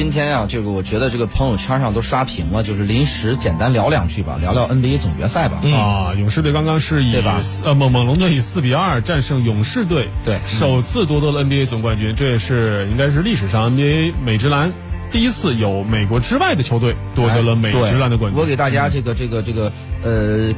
今天啊，这个我觉得这个朋友圈上都刷屏了，就是临时简单聊两句吧，聊聊 NBA 总决赛吧。啊，勇士队刚刚是以对吧呃猛猛龙队以四比二战胜勇士队，对首次夺得了 NBA 总冠军，这也是应该是历史上 NBA 美职篮第一次有美国之外的球队夺得了美职篮的冠军。我给大家这个这个这个呃。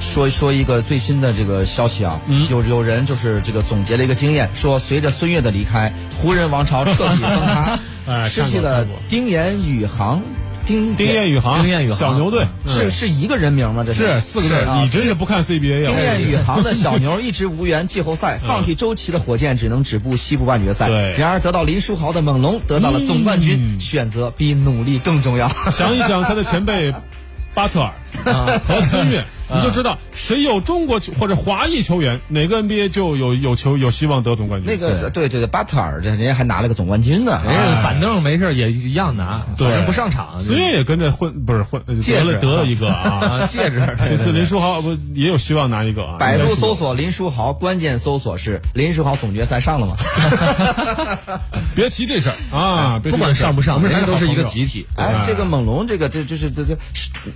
说一说一个最新的这个消息啊，嗯有有人就是这个总结了一个经验，说随着孙悦的离开，湖人王朝彻底崩塌，哎失去了丁彦雨航，丁丁彦雨航，丁彦雨航小牛队是是一个人名吗？这是四个字啊，你真是不看 CBA 啊？丁彦雨航的小牛 一直无缘季后赛，放弃周琦的火箭只能止步西部半决赛。对然而得到林书豪的猛龙得到了总冠军，嗯选择比努力更重要。想一想他的前辈巴特尔 和孙悦，你就知道谁有中国球或者华裔球员，哪个 NBA 就有有球有希望得总冠军。那个对对对，巴特尔这人家还拿了个总冠军呢。人家板凳没事也一样拿，对反正不上场。孙悦也跟着混，不是混戒指得了得了一个啊。啊，戒指。这次林书豪不也有希望拿一个啊？百度搜索林书豪，关键搜索是林书豪总决赛上了吗？别提这事儿啊！不管上不上，我们人家都是一个集体。哎，这个猛龙，这个这就是这这，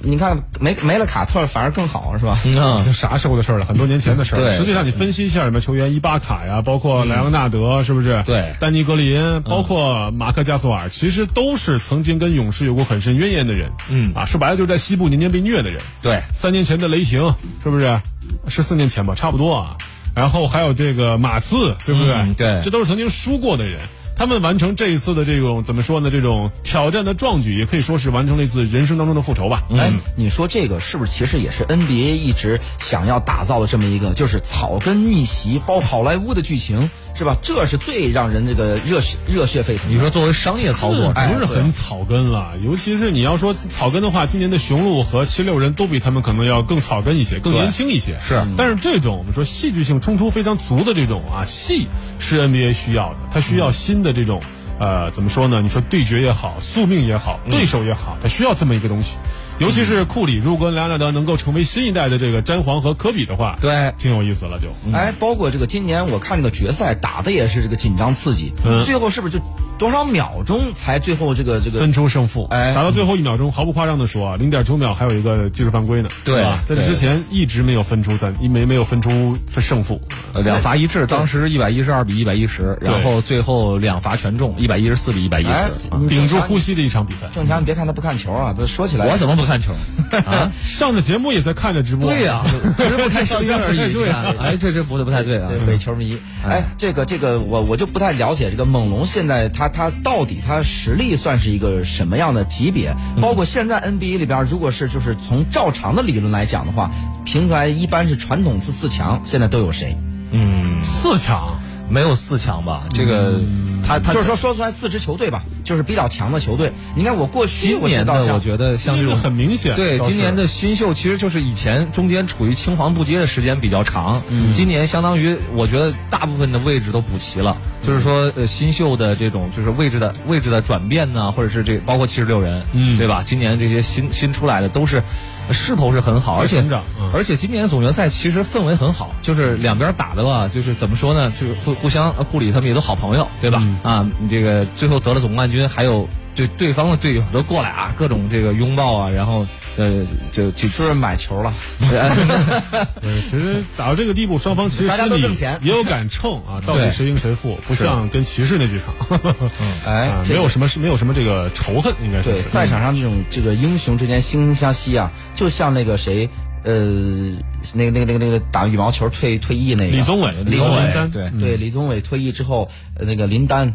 你看没没了卡特反而更好是吧？嗯 啊这啥时候的事儿了？很多年前的事儿了。对实际上你分析一下，什么球员伊巴卡呀，包括莱昂纳德，是不是？对丹尼格林，包括马克加索尔，其实都是曾经跟勇士有过很深渊源的人。嗯啊，说白了就是在西部年年被虐的人。对，三年前的雷霆，是不是？是四年前吧，差不多啊。然后还有这个马刺，对不对？嗯对这都是曾经输过的人。他们完成这一次的这种怎么说呢？这种挑战的壮举，也可以说是完成了一次人生当中的复仇吧。哎，你说这个是不是其实也是 NBA 一直想要打造的这么一个，就是草根逆袭包好莱坞的剧情，是吧？这是最让人这个热血热血沸腾。你说作为商业操作，不是很草根了，尤其是你要说草根的话，今年的雄鹿和七六人都比他们可能要更草根一些，更年轻一些。是但是这种我们说戏剧性冲突非常足的这种啊戏，是 NBA 需要的，它需要新的这种。呃，怎么说呢？你说对决也好，宿命也好，对手也好，它需要这么一个东西。尤其是库里，如果跟莱昂纳德能够成为新一代的这个詹皇和科比的话，对挺有意思了就。哎，包括这个今年我看这个决赛打的也是这个紧张刺激，嗯最后是不是就多少秒钟才最后这个这个分出胜负，哎。打到最后一秒钟，毫不夸张的说啊，零点九秒还有一个技术犯规呢，对吧？在这之前一直没有分出咱一没没有分出胜负，呃两罚一掷，当时一百一十二比一百一十，然后最后两罚全中，一百一十四比一百一哎十。你屏住呼吸的一场比赛。正常，你别看他不看球啊，这说起来。我怎么不看球？啊？上着节目也在看着直播，对呀，只是不看声音而已。对啊哎，这这不对不太对啊。对。伪球迷，哎，这个这个我我就不太了解这个猛龙现在他他到底他实力算是一个什么样的级别？包括现在 NBA 里边，如果是就是从照常的理论来讲的话，评出来一般是传统四四强，现在都有谁？嗯，四强，没有四强吧？这个他他就是说说出来四支球队吧，就是比较强的球队。你看我过去今年的我知道我觉得像这这个种很明显。对，今年的新秀其实就是以前中间处于青黄不接的时间比较长，今年相当于我觉得大部分的位置都补齐了，就是说呃新秀的这种就是位置的位置的转变呢，或者是这包括七十六人，嗯对吧？今年这些新新出来的都是势头是很好，而且嗯而且今年总决赛其实氛围很好，就是两边打的吧，就是怎么说呢，就是互互相呃库里他们也都好朋友，对吧？嗯啊，你这个最后得了总冠军，还有对对方的队友都过来啊，各种这个拥抱啊，然后呃就就是买球了？对，其实打到这个地步，双方其实大家心里都挣钱也有杆秤啊，到底谁赢谁负，不像跟骑士那几场，哎没有什么没有什么这个仇恨，应该是对，赛场上这种这个英雄之间惺惺相惜啊，就像那个谁，呃，那个那个那个那个打羽毛球退退役那个。李宗伟，李宗伟，对嗯。对，李宗伟退役之后，呃那个林丹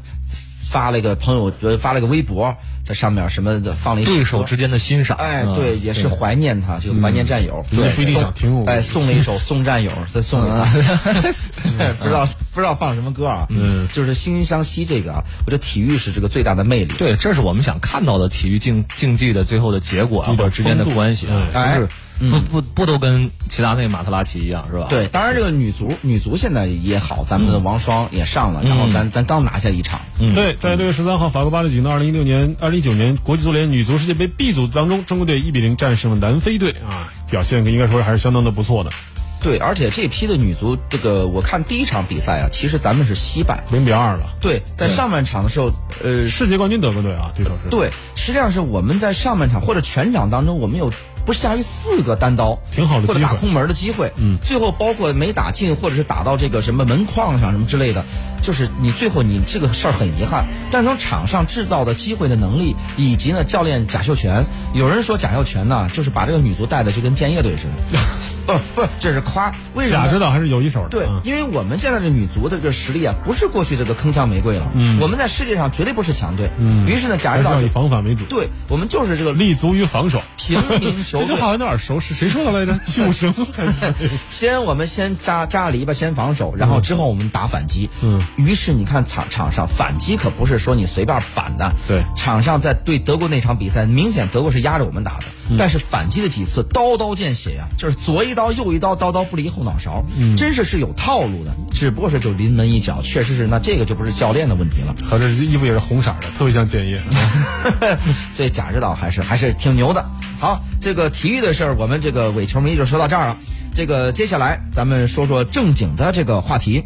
发了一个朋友呃发了个微博，在上面什么的放了一首歌对手之间的欣赏，哎，嗯对，也是怀念他，就怀念战友。对，不一定想听我哎，送了一首《送战友》，再送给他。不知道不知道放什么歌啊？嗯，就是惺惺相惜这个啊，我觉得体育是这个最大的魅力。对，这是我们想看到的体育竞竞技的最后的结果啊，或者之间的关系啊，哎就是不不不都跟齐达内、马特拉齐一样是吧？对，当然这个女足女足现在也好，咱们的王霜也上了，然后咱咱刚拿下一场。嗯对，在六月十三号，法国巴黎举行的二零一六年、二零一九年国际足联女足世界杯 B 组当中，中国队一比零战胜了南非队啊，表现应该说还是相当的不错的。对，而且这批的女足，这个我看第一场比赛啊，其实咱们是惜败。零比二了。对，在上半场的时候，呃，世界冠军德国队啊，对手是。对，实际上是我们在上半场或者全场当中，我们有不下于四个单刀，挺好的或者。打空门的机会。嗯，最后包括没打进，或者是打到这个什么门框上什么之类的，就是你最后你这个事儿很遗憾。但从场上制造的机会的能力，以及呢教练贾秀全，有人说贾秀全呢，就是把这个女足带的就跟建业队似的。不不，这是夸。为什么？贾指导还是有一手的。对嗯，因为我们现在的女足的这个实力啊，不是过去这个铿锵玫瑰了。嗯，我们在世界上绝对不是强队。嗯于是呢，贾还是要以指导以防反为主。对我们就是这个立足于防守。平民球这句队。话有点耳熟，是谁说的来着？戚武生还是？先我们先扎扎篱笆，先防守，然后之后我们打反击。嗯，于是你看场场上反击可不是说你随便反的。对场上在对德国那场比赛，明显德国是压着我们打的，嗯但是反击的几次刀刀见血呀、就是左一刀右一刀，刀刀不离后脑勺。嗯，真是是有套路的，只不过是就临门一脚，确实是那这个就不是教练的问题了。他这衣服也是红色的，特别像建业。所以贾指导还是还是挺牛的。好，这个体育的事儿，我们这个伪球迷就说到这儿了。这个接下来咱们说说正经的这个话题。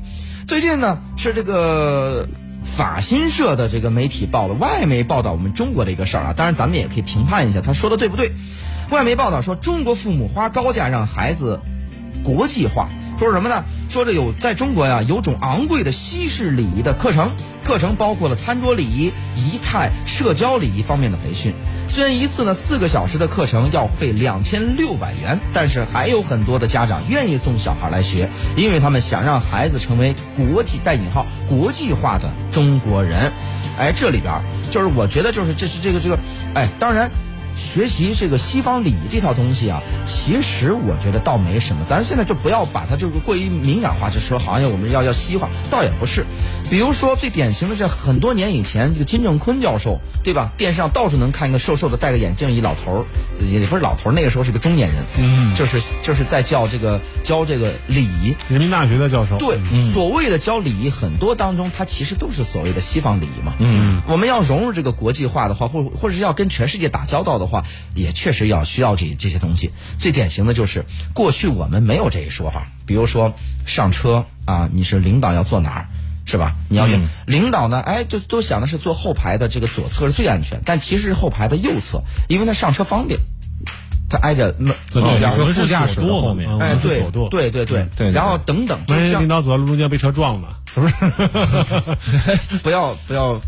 最近呢是这个法新社的这个媒体报了外媒报道我们中国的一个事儿啊，当然咱们也可以评判一下他说的对不对。外媒报道说，中国父母花高价让孩子国际化，说什么呢？说这有在中国呀，有种昂贵的西式礼仪的课程，课程包括了餐桌礼仪、仪态、社交礼仪方面的培训。虽然一次呢四个小时的课程要费两千六百元，但是还有很多的家长愿意送小孩来学，因为他们想让孩子成为国际带引号国际化的中国人。哎，这里边儿就是我觉得就是这是这个这个，哎，当然。学习这个西方礼仪这套东西啊，其实我觉得倒没什么。咱现在就不要把它就是过于敏感化，就说好像我们要要西化，倒也不是。比如说最典型的是很多年以前，这个金正坤教授，对吧？电视上到处能看一个瘦瘦的戴个眼镜一老头儿，也不是老头儿，那个时候是个中年人，嗯，就是就是在教这个教这个礼仪。人民大学的教授。对，所谓的教礼仪，很多当中它其实都是所谓的西方礼仪嘛。嗯，我们要融入这个国际化的话，或或者是要跟全世界打交道的话，也确实要需要这这些东西。最典型的就是过去我们没有这一说法，比如说上车啊，你是领导要坐哪儿。是吧？你要领、领导呢？哎，就都想的是坐后排的这个左侧是最安全，但其实是后排的右侧，因为他上车方便，他挨着门对哦你说副驾驶后面啊哎，对。对对对对对然后等等，就万一领像导走到路中间被车撞了，是不是？不要不要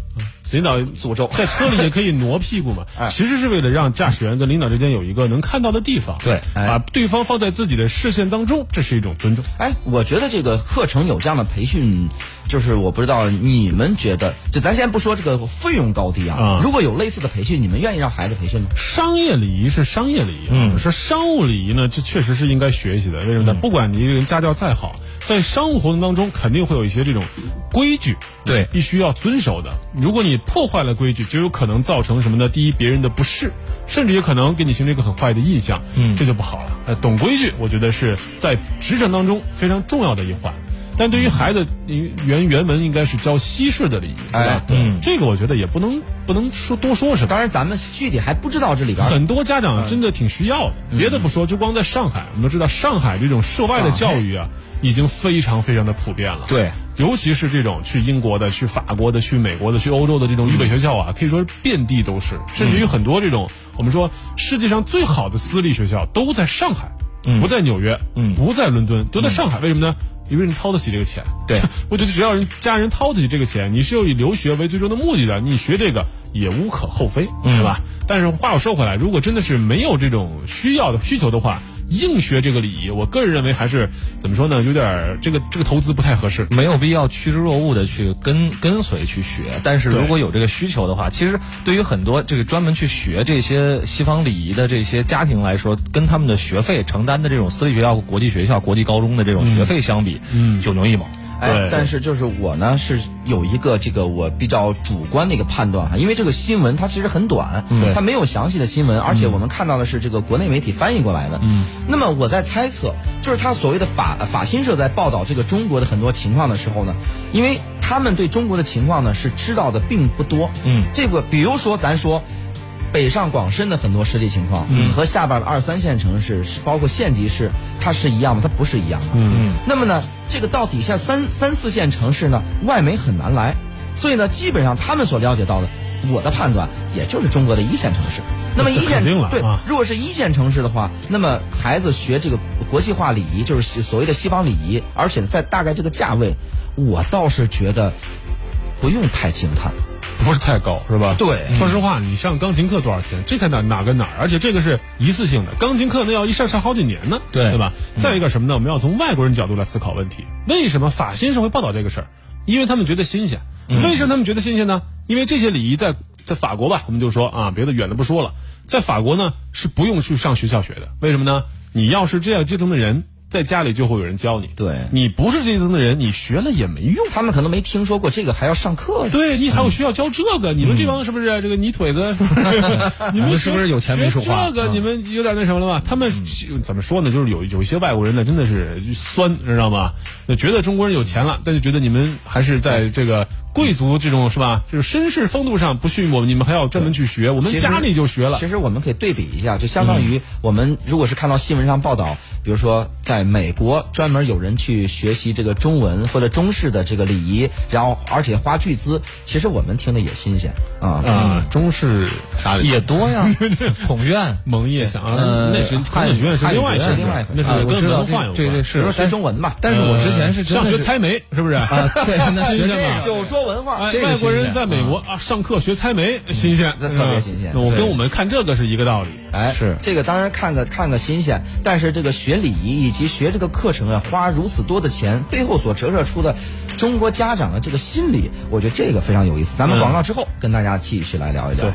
领导诅咒。在车里也可以 挪屁股嘛。哎，其实是为了让驾驶员跟领导之间有一个能看到的地方，对。哎。把对方放在自己的视线当中，这是一种尊重。哎，我觉得这个课程有这样的培训，就是我不知道你们觉得，就咱先不说这个费用高低啊，嗯如果有类似的培训，你们愿意让孩子培训吗？商业礼仪是商业礼仪，嗯，说商务礼仪呢，这确实是应该学习的。为什么呢？不管你一个人家教再好，在商务活动当中，肯定会有一些这种规矩，对必须要遵守的。如果你破坏了规矩，就有可能造成什么呢？第一，别人的不适，甚至也可能给你形成一个很坏的印象，嗯这就不好了。呃，懂规矩，我觉得是在职场当中非常重要的一环。但对于孩子，原原文应该是教西式的礼仪，对吧哎？对，这个我觉得也不能不能说多说什么。当然，咱们具体还不知道这里边。很多家长真的挺需要的。别的不说，就光在上海，我们都知道上海这种涉外的教育啊，已经非常非常的普遍了。对，尤其是这种去英国的、去法国的、去美国的、去欧洲的这种预备学校啊，可以说是遍地都是，甚至于很多这种我们说世界上最好的私立学校都在上海，不在纽约，嗯不在伦敦，都在上海。为什么呢？因为人掏得起这个钱。对，我觉得只要人家人掏得起这个钱，你是有以留学为最终的目的的，你学这个也无可厚非，嗯对吧？但是话又说回来，如果真的是没有这种需要的需求的话，硬学这个礼仪，我个人认为还是怎么说呢？有点儿这个这个投资不太合适。没有必要趋之若鹜的去跟跟随去学，但是如果有这个需求的话，其实对于很多这个专门去学这些西方礼仪的这些家庭来说，跟他们的学费承担的这种私立学校、国际学校、国际高中的这种学费相比，嗯九牛一毛。但是就是我呢是有一个这个我比较主观的一个判断哈，因为这个新闻它其实很短，对它没有详细的新闻，而且我们看到的是这个国内媒体翻译过来的。嗯，那么我在猜测，就是他所谓的法法新社在报道这个中国的很多情况的时候呢，因为他们对中国的情况呢是知道的并不多。嗯这个比如说咱说。北上广深的很多实际情况，嗯，和下边的二三线城市，是包括县级市，它是一样吗？它不是一样的。嗯，那么呢，这个到底下三三四线城市呢，外媒很难来，所以呢，基本上他们所了解到的，我的判断也就是中国的一线城市。那么一线对啊，如果是一线城市的话，那么孩子学这个国际化礼仪，就是西所谓的西方礼仪，而且在大概这个价位，我倒是觉得不用太惊叹。不是太高，是吧？对说实话，你上钢琴课多少钱？这才哪哪跟哪儿？而且这个是一次性的，钢琴课那要一上上好几年呢，对对吧？再一个什么呢？我们要从外国人角度来思考问题。为什么法新社会报道这个事儿？因为他们觉得新鲜。为什么他们觉得新鲜呢？因为这些礼仪在在法国吧，我们就说啊，别的远的不说了，在法国呢是不用去上学校学的。为什么呢？你要是这样阶层的人，在家里就会有人教你。对你不是这阶层的人，你学了也没用。他们可能没听说过这个还要上课。对你还有需要教这个？你们这帮是不是这个泥腿子？是不是？你们们是不是有钱没说话这个嗯你们有点那什么了吧？他们怎么说呢？就是有有一些外国人呢，真的是酸，知道吗？就觉得中国人有钱了，但是觉得你们还是在这个贵族这种是吧？就是绅士风度上不逊我们，你们还要专门去学，我们家里就学了。其实我们可以对比一下，就相当于我们如果是看到新闻上报道，比如说在美国专门有人去学习这个中文或者中式的这个礼仪，然后而且花巨资，其实我们听着也新鲜啊。啊，中式啥也多呀，孔院。蒙叶想啊，呃那是汉语学院是另外一事学院另外一回事那是我知道文化有关。这这是比如说学中文吧，但是我之前是真上学猜眉，是不是？啊，对，那 学这个酒桌文化。哎，这个外国人在美国啊上课学猜眉，新鲜，那特别新鲜我跟我们看这个是一个道理。哎，是。这个当然看个看个新鲜，但是这个学礼仪以及学这个课程啊，花如此多的钱，背后所折射出的中国家长的这个心理，我觉得这个非常有意思。咱们广告之后跟大家继续来聊一聊。对